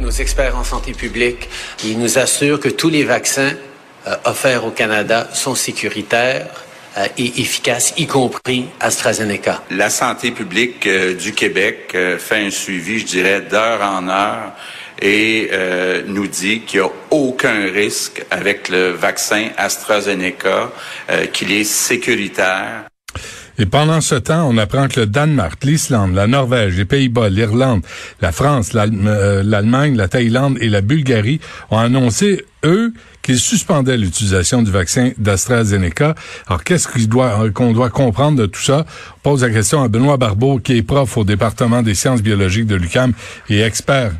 Nos experts en santé publique, ils nous assurent que tous les vaccins euh, offerts au Canada sont sécuritaires euh, et efficaces, y compris AstraZeneca. La santé publique euh, du Québec fait un suivi, je dirais, d'heure en heure et nous dit qu'il n'y a aucun risque avec le vaccin AstraZeneca, qu'il est sécuritaire. Et pendant ce temps, on apprend que le Danemark, l'Islande, la Norvège, les Pays-Bas, l'Irlande, la France, euh, l'Allemagne, la Thaïlande et la Bulgarie ont annoncé, eux, qu'ils suspendaient l'utilisation du vaccin d'AstraZeneca. Alors, qu'est-ce euh, qu'on doit comprendre de tout ça? On pose la question à Benoît Barbeau, qui est prof au département des sciences biologiques de l'UQAM et expert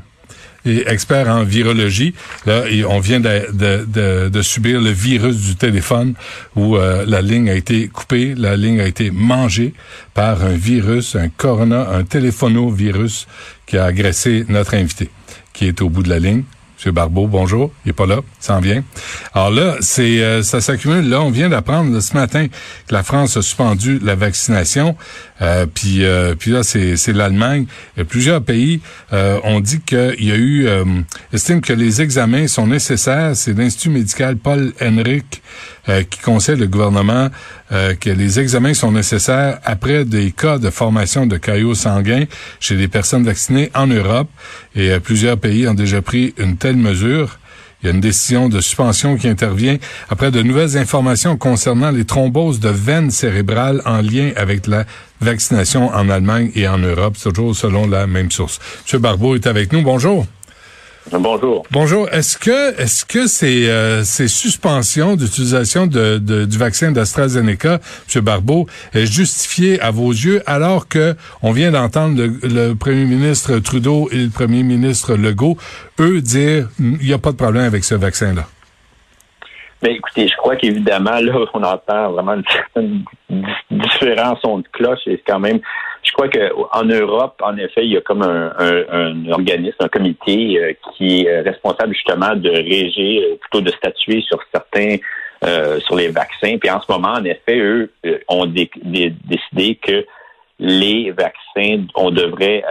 et expert en virologie. Là, et on vient de, de, de, de subir le virus du téléphone où euh, la ligne a été coupée, la ligne a été mangée par un virus, un corona, un téléphono-virus qui a agressé notre invité, qui est au bout de la ligne. Monsieur Barbeau, bonjour. Il est pas là, il s'en vient. Alors là, c'est euh, ça s'accumule. Là, on vient d'apprendre ce matin que la France a suspendu la vaccination. Euh, puis, euh, puis là, c'est, c'est l'Allemagne. Et plusieurs pays euh, ont dit qu'il y a eu, estiment que les examens sont nécessaires. C'est l'Institut médical Paul Henrik euh, qui conseille le gouvernement euh, que les examens sont nécessaires après des cas de formation de caillots sanguins chez les personnes vaccinées en Europe. Et euh, plusieurs pays ont déjà pris une telle mesure. Il y a une décision de suspension qui intervient après de nouvelles informations concernant les thromboses de veines cérébrales en lien avec la vaccination en Allemagne et en Europe, toujours selon la même source. Monsieur Barbeau est avec nous. Bonjour. Bonjour. Bonjour. Est-ce que est-ce que ces, euh, ces suspensions d'utilisation de, de- du vaccin d'AstraZeneca, M. Barbeau, est justifiée à vos yeux alors que on vient d'entendre le, le premier ministre Trudeau et le premier ministre Legault, eux, dire il n'y a pas de problème avec ce vaccin-là? Mais écoutez, je crois qu'évidemment, là, on entend vraiment une certaine di- différence de cloche. Et c'est quand même, je crois qu'en Europe, en effet, il y a comme un, organisme, un comité euh, qui est responsable justement de régir, euh, plutôt de statuer sur certains, euh, sur les vaccins. Puis en ce moment, en effet, eux ont dé- dé- décidé que les vaccins, on devrait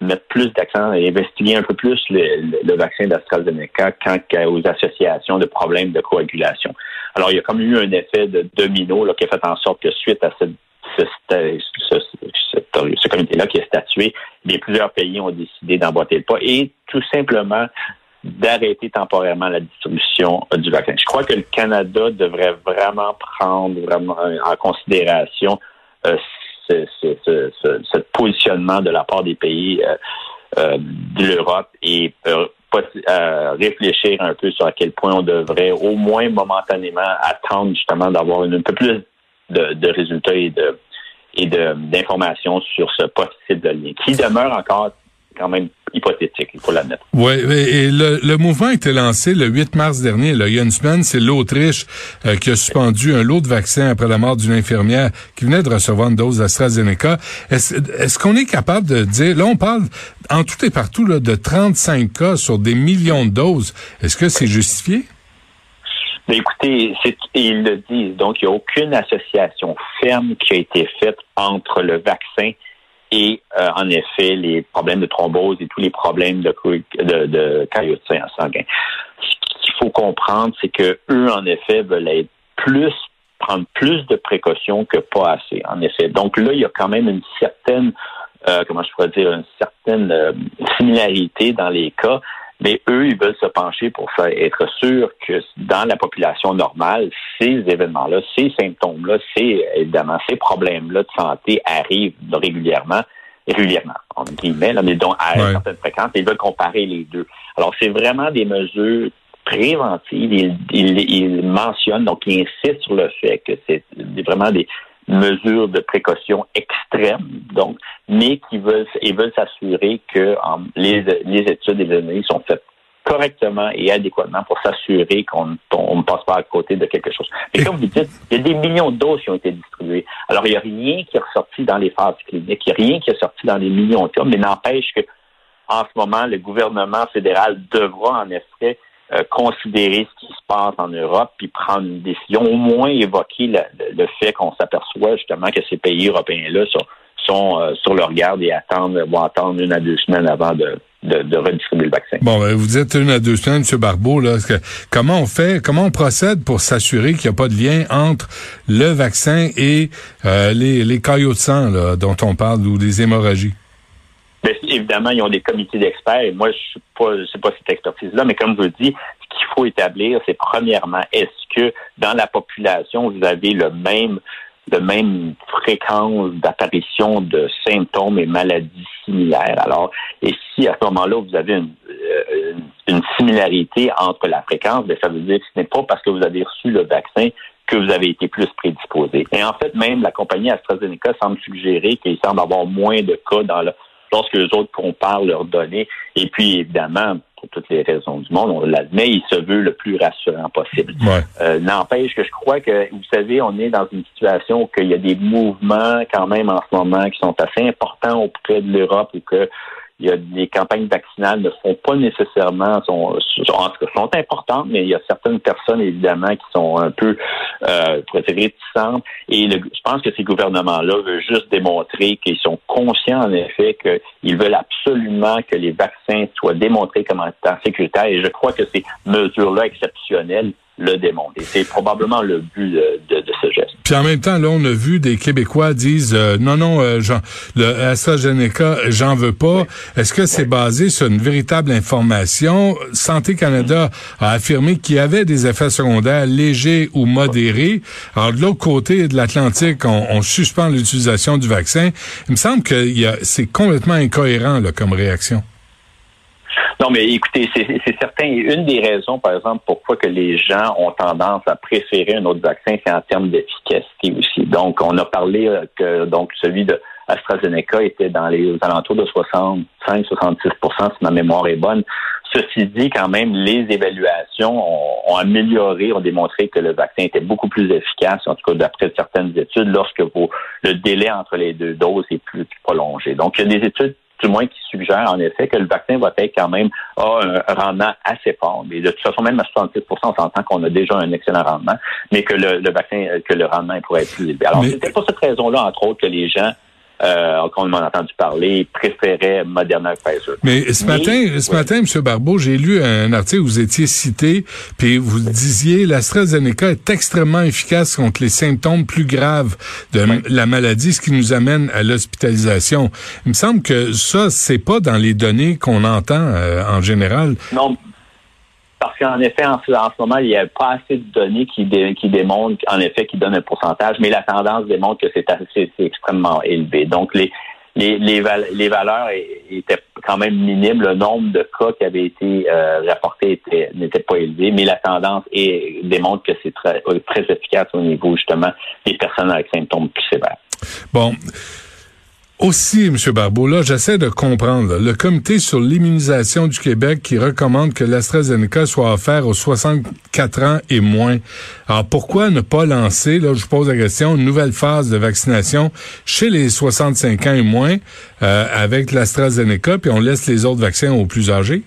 mettre plus d'accent et investiguer un peu plus le, le- le vaccin d'AstraZeneca quant aux associations de problèmes de coagulation. Alors, il y a comme eu un effet de domino qui a fait en sorte que suite à cette, ce, ce, ce- comité-là qui a statué, bien, plusieurs pays ont décidé d'emboîter le pas et tout simplement d'arrêter temporairement la distribution euh, du vaccin. Je crois que le Canada devrait vraiment prendre vraiment en considération euh, ce, positionnement de la part des pays euh, de l'Europe et réfléchir un peu sur à quel point on devrait au moins momentanément attendre justement d'avoir un, peu plus de résultats et de et d'informations sur ce possible lien, qui demeure encore quand même hypothétique, il faut l'admettre. Oui, et le, le mouvement a été lancé le 8 mars dernier. Là, il y a une semaine, c'est l'Autriche euh, qui a suspendu un lot de vaccins après la mort d'une infirmière qui venait de recevoir une dose d'AstraZeneca. Est-ce est-ce qu'on est capable de dire, là on parle en tout et partout là, de 35 cas sur des millions de doses. Est-ce que c'est justifié? Mais écoutez, c'est, ils le disent, donc il n'y a aucune association ferme qui a été faite entre le vaccin et, euh, en effet, les problèmes de thrombose et tous les problèmes de, de, de caillots sanguin. Ce qu'il faut comprendre, c'est que eux, en effet, veulent être plus prendre plus de précautions que pas assez, en effet. Donc là, il y a quand même une certaine, euh, comment je pourrais dire, une certaine euh, similarité dans les cas, mais eux, ils veulent se pencher pour faire être sûr que dans la population normale, ces événements-là, ces symptômes-là, ces évidemment ces problèmes-là de santé arrivent régulièrement, régulièrement, en guillemets, là, mais donc à Ouais. une certaine fréquence, ils veulent comparer les deux. Alors, c'est vraiment des mesures préventives. Ils il, il mentionnent, donc ils insistent sur le fait que c'est vraiment des mesures de précaution extrêmes, donc, mais qui veulent et veulent s'assurer que les, les études et les données sont faites correctement et adéquatement pour s'assurer qu'on ne passe pas à côté de quelque chose. Mais comme vous dites, il y a des millions de doses qui ont été distribuées. Alors, il n'y a rien qui est ressorti dans les phases cliniques, il n'y a rien qui est sorti dans les millions de cas, mais n'empêche que en ce moment, le gouvernement fédéral devra en effet euh, considérer ce qui se passe en Europe puis prendre une décision, au moins évoquer le, fait qu'on s'aperçoit justement que ces pays européens-là sont, sont euh, sur leur garde et attendent, vont attendre une à deux semaines avant de, de, redistribuer le vaccin. Bon, ben, vous êtes une à deux semaines, M. Barbeau. Là, comment on fait, comment on procède pour s'assurer qu'il n'y a pas de lien entre le vaccin et euh, les, les caillots de sang là, dont on parle ou des hémorragies? Bien, évidemment, ils ont des comités d'experts et moi, je suis pas, sais pas cette expertise-là, mais comme je vous dis, ce qu'il faut établir, c'est premièrement, est-ce que dans la population, vous avez le même de même fréquence d'apparition de symptômes et maladies similaires? Alors, et si à ce moment-là, vous avez une, euh, une similarité entre la fréquence, bien, ça veut dire que ce n'est pas parce que vous avez reçu le vaccin que vous avez été plus prédisposé. Et en fait, même la compagnie AstraZeneca semble suggérer qu'il semble avoir moins de cas dans le, lorsque les autres comparent leurs données. Et puis, évidemment, pour toutes les raisons du monde, on l'admet, il se veut le plus rassurant possible. Euh, n'empêche que je crois que, vous savez, on est dans une situation où il y a des mouvements quand même en ce moment qui sont assez importants auprès de l'Europe ou que il y a des campagnes vaccinales ne font pas nécessairement sont, en tout cas sont importantes, mais il y a certaines personnes évidemment qui sont un peu euh, réticentes. Et je pense que ces gouvernements-là veulent juste démontrer qu'ils sont conscients en effet qu'ils veulent absolument que les vaccins soient démontrés comme étant sécuritaires. Et je crois que ces mesures-là exceptionnelles le démontrer. C'est probablement le but de, ce geste. Puis en même temps, là, on a vu des Québécois disent euh, non, non, euh, Jean, le AstraZeneca, j'en veux pas. Est-ce que c'est basé sur une véritable information? Santé Canada a affirmé qu'il y avait des effets secondaires légers ou modérés. Alors de l'autre côté de l'Atlantique, on, suspend l'utilisation du vaccin. Il me semble que c'est complètement incohérent là, comme réaction. Non, mais écoutez, c'est certain. Une des raisons, par exemple, pourquoi que les gens ont tendance à préférer un autre vaccin, c'est en termes d'efficacité aussi. Donc, on a parlé euh, que donc celui de AstraZeneca était dans les alentours de 65-66% si ma mémoire est bonne. Ceci dit, quand même, les évaluations ont, amélioré, ont démontré que le vaccin était beaucoup plus efficace, en tout cas d'après certaines études, lorsque le délai entre les deux doses est plus prolongé. Donc, il y a des études du moins qui suggère en effet que le vaccin va être quand même a un rendement assez fort. Mais de toute façon, même à 66 on s'entend qu'on a déjà un excellent rendement, mais que le, vaccin, que le rendement pourrait être plus élevé. Alors, c'était pour cette raison-là, entre autres, que les gens euh, qu'on a entendu parler, préférait Moderna Pfizer. Mais ce matin, ce matin, M. Barbeau, j'ai lu un article où vous étiez cité, puis vous disiez l'AstraZeneca est extrêmement efficace contre les symptômes plus graves de la maladie, ce qui nous amène à l'hospitalisation. Il me semble que ça, c'est pas dans les données qu'on entend euh, en général. Non, parce qu'en effet, en, ce moment, il n'y a pas assez de données qui, démontrent, en effet, qui donnent un pourcentage, mais la tendance démontre que c'est extrêmement élevé. Donc, les, valeurs étaient quand même minimes. Le nombre de cas qui avaient été euh, rapportés n'était pas élevé, mais la tendance est, démontre que c'est très, très efficace au niveau, justement, des personnes avec symptômes plus sévères. Bon. Aussi, M. Barbeau, là, j'essaie de comprendre. le comité sur l'immunisation du Québec qui recommande que l'AstraZeneca soit offert aux 64 ans et moins. Alors, pourquoi ne pas lancer, là, je vous pose la question, une nouvelle phase de vaccination chez les 65 ans et moins euh, avec l'AstraZeneca, puis on laisse les autres vaccins aux plus âgés?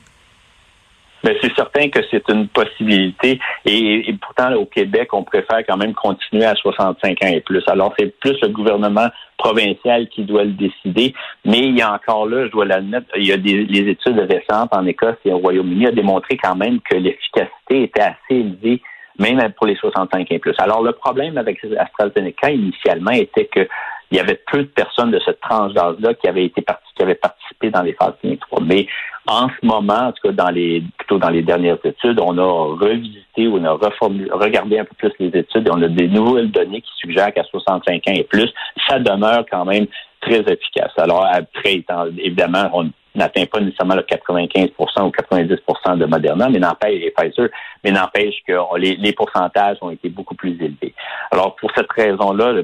Mais c'est certain que c'est une possibilité. Et, pourtant, au Québec, on préfère quand même continuer à 65 ans et plus. Alors, c'est plus le gouvernement provincial qui doit le décider. Mais il y a encore là, je dois l'admettre, il y a des les études récentes en Écosse et au Royaume-Uni ont démontré quand même que l'efficacité était assez élevée même pour les 65 et plus. Alors, le problème avec AstraZeneca initialement était que il y avait peu de personnes de cette tranche d'âge-là qui avaient été avaient participé dans les phases cliniques 3. Mais en ce moment, en tout cas dans les plutôt dans les dernières études, on a revisité, on a regardé un peu plus les études et on a des nouvelles données qui suggèrent qu'à 65 ans et plus, ça demeure quand même très efficace. Alors après, évidemment, on n'atteint pas nécessairement le 95% ou 90% de Moderna, mais n'empêche, et Pfizer, mais n'empêche que les, les, pourcentages ont été beaucoup plus élevés. Alors, pour cette raison-là,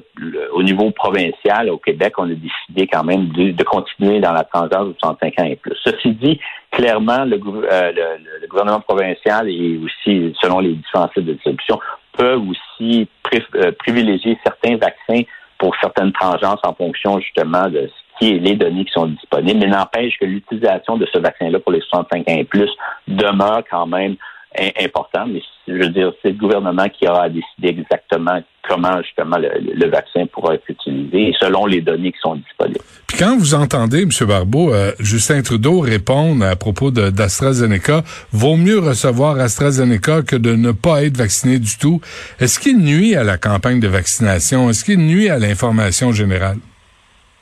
au niveau provincial, au Québec, on a décidé quand même de, continuer dans la tranche de 65 ans et plus. Ceci dit, clairement, le, euh, le, gouvernement provincial et aussi, selon les différents sites de distribution, peuvent aussi euh, privilégier certains vaccins pour certaines tangences en fonction justement de les données qui sont disponibles, mais n'empêche que l'utilisation de ce vaccin-là pour les 65 ans et plus demeure quand même important, mais je veux dire, c'est le gouvernement qui aura à décider exactement comment justement le, vaccin pourra être utilisé selon les données qui sont disponibles. Puis quand vous entendez, M. Barbeau, euh, Justin Trudeau répondre à propos d'AstraZeneca, vaut mieux recevoir AstraZeneca que de ne pas être vacciné du tout. Est-ce qu'il nuit à la campagne de vaccination? Est-ce qu'il nuit à l'information générale?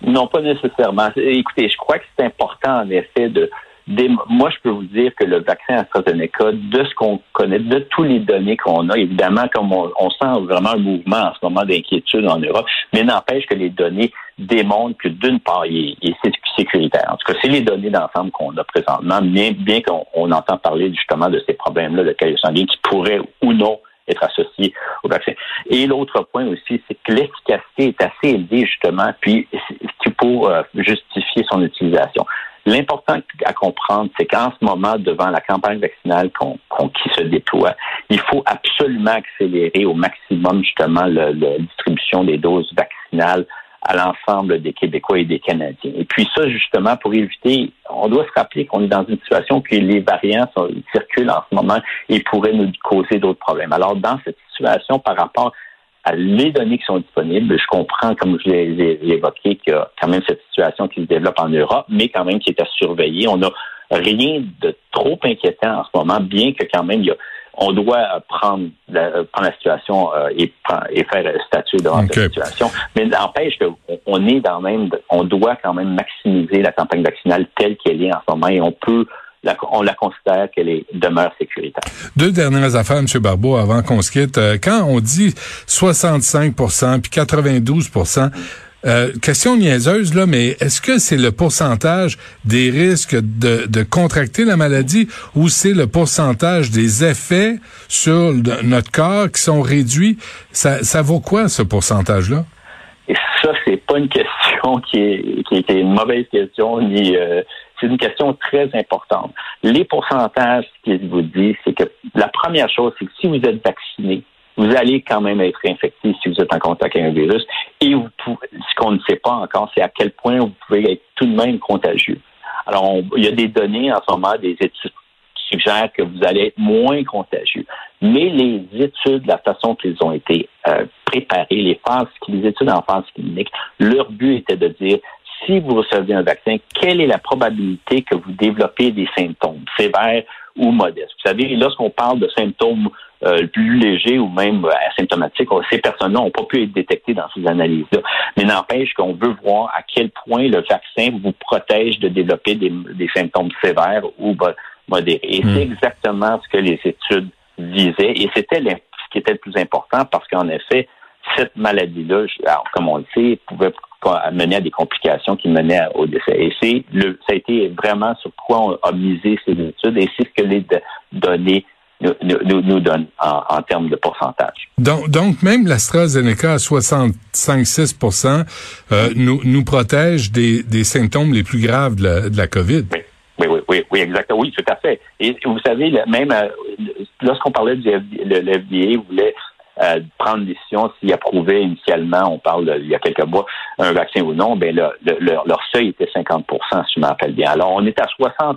Non, pas nécessairement. Écoutez, je crois que c'est important en effet de moi, je peux vous dire que le vaccin AstraZeneca, de ce qu'on connaît, de toutes les données qu'on a, évidemment, comme on, sent vraiment un mouvement en ce moment d'inquiétude en Europe, mais n'empêche que les données démontrent que d'une part, il est, sécuritaire. En tout cas, c'est les données d'ensemble qu'on a présentement, bien, bien qu'on entend parler justement de ces problèmes-là de caillots sanguins qui pourraient ou non être associés au vaccin. Et l'autre point aussi, c'est que l'efficacité est assez élevée, justement, puis pour euh, justifier son utilisation. L'important à comprendre, c'est qu'en ce moment, devant la campagne vaccinale qui se déploie, il faut absolument accélérer au maximum justement la distribution des doses vaccinales à l'ensemble des Québécois et des Canadiens. Et puis ça, justement, pour éviter, on doit se rappeler qu'on est dans une situation que les variants circulent en ce moment et pourraient nous causer d'autres problèmes. Alors, dans cette situation, par rapport les données qui sont disponibles. Je comprends, comme je l'ai évoqué, qu'il y a quand même cette situation qui se développe en Europe, mais quand même qui est à surveiller. On n'a rien de trop inquiétant en ce moment, bien que quand même, il y a, on doit prendre la, prendre la situation euh, et, et, faire statuer devant cette situation. Mais n'empêche qu'on est dans même, on doit quand même maximiser la campagne vaccinale telle qu'elle est en ce moment et on peut on la considère qu'elle est demeure sécuritaire. Deux dernières affaires, M. Barbeau, avant qu'on se quitte. Euh, quand on dit 65% puis 92% euh, question niaiseuse, là, mais est-ce que c'est le pourcentage des risques de, de contracter la maladie ou c'est le pourcentage des effets sur notre corps qui sont réduits? Ça, ça vaut quoi, ce pourcentage-là? Et ça, c'est pas une question qui est, qui est une mauvaise question, ni euh, c'est une question très importante. Les pourcentages, ce qu'ils vous disent, c'est que la première chose, c'est que si vous êtes vacciné, vous allez quand même être infecté si vous êtes en contact avec un virus. Et vous ce qu'on ne sait pas encore, c'est à quel point vous pouvez être tout de même contagieux. Alors, il y a des données en ce moment, des études qui suggèrent que vous allez être moins contagieux. Mais les études, la façon qu'ils ont été euh, préparées, les les études en phase clinique, leur but était de dire si vous recevez un vaccin, quelle est la probabilité que vous développez des symptômes sévères ou modestes? Vous savez, lorsqu'on parle de symptômes euh, plus légers ou même euh, asymptomatiques, ces personnes-là n'ont pas pu être détectées dans ces analyses-là. Mais n'empêche qu'on veut voir à quel point le vaccin vous protège de développer des, symptômes sévères ou modérés. Et c'est hmm. exactement ce que les études visaient. Et c'était ce qui était le plus important parce qu'en effet, cette maladie-là, comme on le sait, pouvait mener à des complications qui menaient au décès. Et c'est le, ça a été vraiment sur quoi on a misé ces études et c'est ce que les données nous, nous, nous donnent en, termes de pourcentage. Donc, donc même l'AstraZeneca à 65-6 euh, nous, nous protège des, des symptômes les plus graves de la, de la COVID. Oui. Oui, oui, oui, oui, exactement. Oui, tout à fait. Et vous savez, même euh, lorsqu'on parlait du le, le FDA voulait euh, prendre une décision s'ils approuvaient initialement, on parle il y a quelques mois, un vaccin ou non, ben le, leur seuil était 50% si je me rappelle bien. Alors, on est à 66%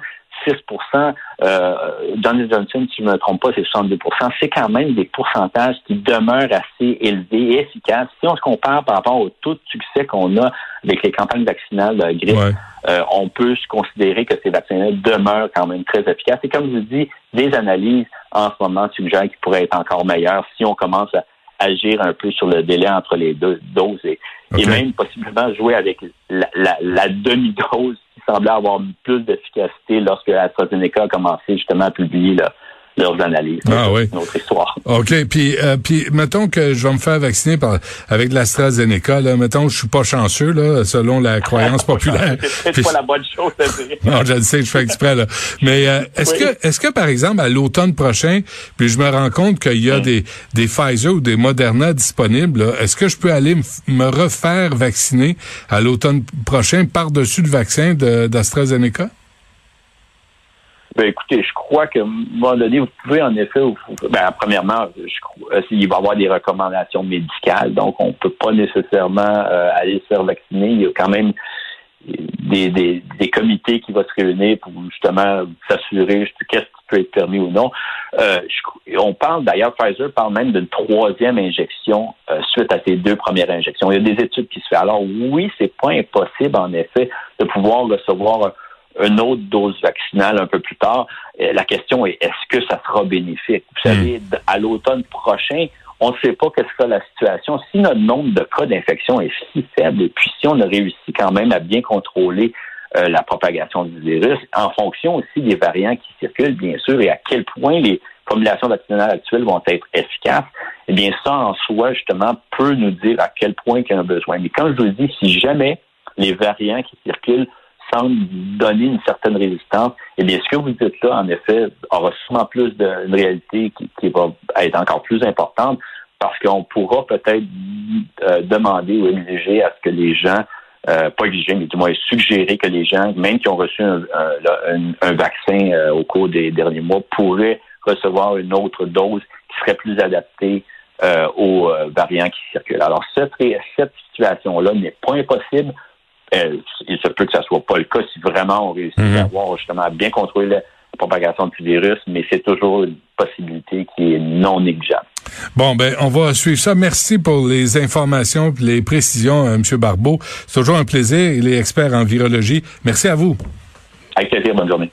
euh, Johnson Johnson, si je ne me trompe pas, c'est 62% C'est quand même des pourcentages qui demeurent assez élevés et efficaces. Si on se compare par rapport au taux de succès qu'on a avec les campagnes vaccinales de grippe, euh, on peut se considérer que ces vaccins demeurent quand même très efficaces. Et comme je vous dis, des analyses en ce moment suggèrent qu'ils pourraient être encore meilleurs si on commence à agir un peu sur le délai entre les deux doses et, même possiblement jouer avec la, demi-dose qui semblait avoir plus d'efficacité lorsque AstraZeneca a commencé justement à publier leurs analyses. Ah oui. Notre histoire. OK. Puis, euh, puis, mettons que je vais me faire vacciner par, avec l'AstraZeneca. Là. Mettons que je suis pas chanceux, là, selon la croyance populaire. C'est pas la bonne chose à dire. non, je le sais, je fais exprès. Là. Mais euh, est-ce Oui. que, est-ce que par exemple à l'automne prochain, puis je me rends compte qu'il y a des, des Pfizer ou des Moderna disponibles, est-ce que je peux aller me refaire vacciner à l'automne prochain par-dessus le vaccin d'AstraZeneca? Ben, écoutez, je crois qu'à un moment donné, vous pouvez en effet, ben, premièrement, euh, il va y avoir des recommandations médicales, donc on peut pas nécessairement euh, aller se faire vacciner. Il y a quand même des, des, comités qui vont se réunir pour justement s'assurer qu'est-ce qui peut être permis ou non. Euh, on parle d'ailleurs, Pfizer parle même d'une troisième injection suite à ces deux premières injections. Il y a des études qui se font. Alors oui, c'est pas impossible en effet de pouvoir recevoir une autre dose vaccinale un peu plus tard. Euh, la question est est-ce que ça sera bénéfique? Vous savez, d- à l'automne prochain, on ne sait pas quelle sera la situation. Si notre nombre de cas d'infection est si faible, et puis si on a réussi quand même à bien contrôler euh, la propagation du virus, en fonction aussi des variants qui circulent, bien sûr, et à quel point les formulations vaccinales actuelles vont être efficaces, eh bien, ça en soi, justement, peut nous dire à quel point il y a un besoin. Mais quand je vous dis, si jamais les variants qui circulent semblent donner une certaine résistance, eh bien, ce que vous dites là, en effet, aura sûrement plus de une réalité qui, qui va être encore plus importante parce qu'on pourra peut-être euh, demander ou exiger à ce que les gens, euh, pas exiger, mais du moins suggérer que les gens, même qui ont reçu un, vaccin euh, au cours des derniers mois, pourraient recevoir une autre dose qui serait plus adaptée aux variants qui circulent. Alors, cette, cette situation-là n'est pas impossible. Euh, il se peut que ça soit pas le cas si vraiment on réussit Mhm. à avoir justement à bien contrôler la propagation du virus, mais c'est toujours une possibilité qui est non négligeable. Bon, ben, on va suivre ça. Merci pour les informations et les précisions, euh, M. Barbeau. C'est toujours un plaisir. Il est expert en virologie. Merci à vous. Avec plaisir, bonne journée.